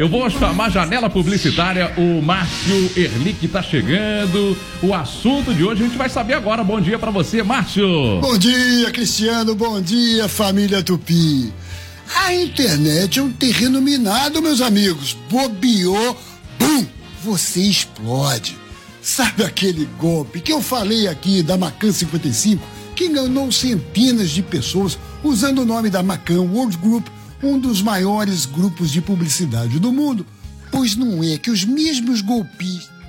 Eu vou chamar janela publicitária, o Márcio Erlich tá chegando. O assunto de hoje a gente vai saber agora. Bom dia para você, Márcio. Bom dia, Cristiano. Bom dia, família Tupi. A internet é um terreno minado, meus amigos. Bobeou, pum, você explode. Sabe aquele golpe que eu falei aqui da Macan 55, que enganou centenas de pessoas usando o nome da Macan World Group, um dos maiores grupos de publicidade do mundo? Pois não é que os mesmos golpistas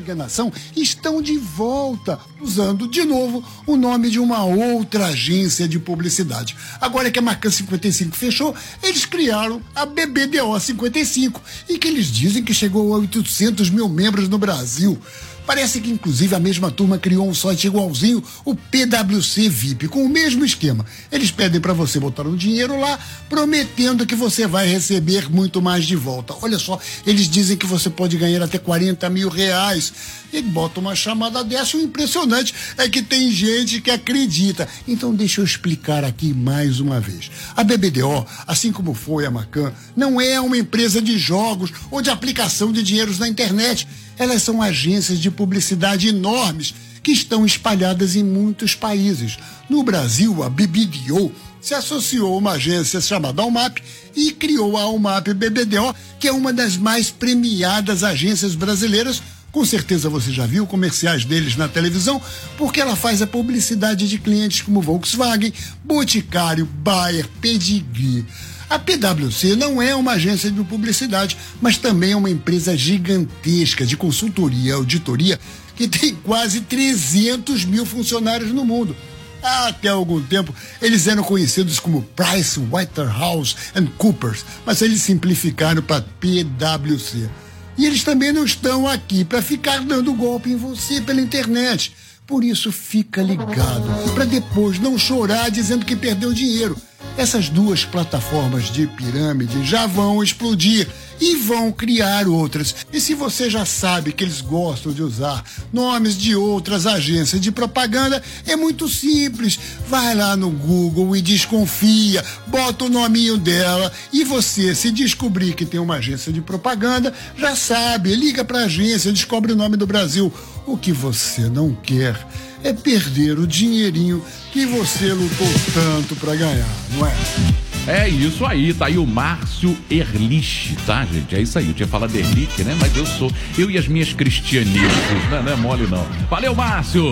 enganação estão de volta, usando de novo o nome de uma outra agência de publicidade. Agora que a Marcan 55 fechou, eles criaram a BBDO 55 e que eles dizem que chegou a 800 mil membros no Brasil. Parece que, inclusive, a mesma turma criou um site igualzinho, o PWC VIP, com o mesmo esquema. Eles pedem para você botar um dinheiro lá, prometendo que você vai receber muito mais de volta. Olha só, eles dizem que você pode ganhar até 40 mil reais. E bota uma chamada dessa, o impressionante é que tem gente que acredita. Então, deixa eu explicar aqui mais uma vez. A BBDO, assim como foi a Macan, não é uma empresa de jogos ou de aplicação de dinheiros na internet. Elas são agências de publicidade enormes que estão espalhadas em muitos países. No Brasil, a BBDO se associou a uma agência chamada Almap e criou a Almap BBDO, que é uma das mais premiadas agências brasileiras. Com certeza você já viu comerciais deles na televisão, porque ela faz a publicidade de clientes como Volkswagen, Boticário, Bayer, Pedigree. A PwC não é uma agência de publicidade, mas também é uma empresa gigantesca de consultoria e auditoria que tem quase 300 mil funcionários no mundo. Até algum tempo, eles eram conhecidos como Price Waterhouse and Coopers, mas eles simplificaram para PwC. E eles também não estão aqui para ficar dando golpe em você pela internet. Por isso, fica ligado, para depois não chorar dizendo que perdeu dinheiro. Essas duas plataformas de pirâmide já vão explodir e vão criar outras. E se você já sabe que eles gostam de usar nomes de outras agências de propaganda, é muito simples. Vai lá no Google e desconfia, bota o nominho dela e você, se descobrir que tem uma agência de propaganda, já sabe, liga para a agência, descobre o nome do Brasil. O que você não quer é perder o dinheirinho que você lutou tanto para ganhar, não é? É isso aí, tá aí o Márcio Erlich, tá, gente? É isso aí. Eu tinha falado Erlich, né? Mas eu sou. Eu e as minhas cristianistas, né? Não é mole, não. Valeu, Márcio!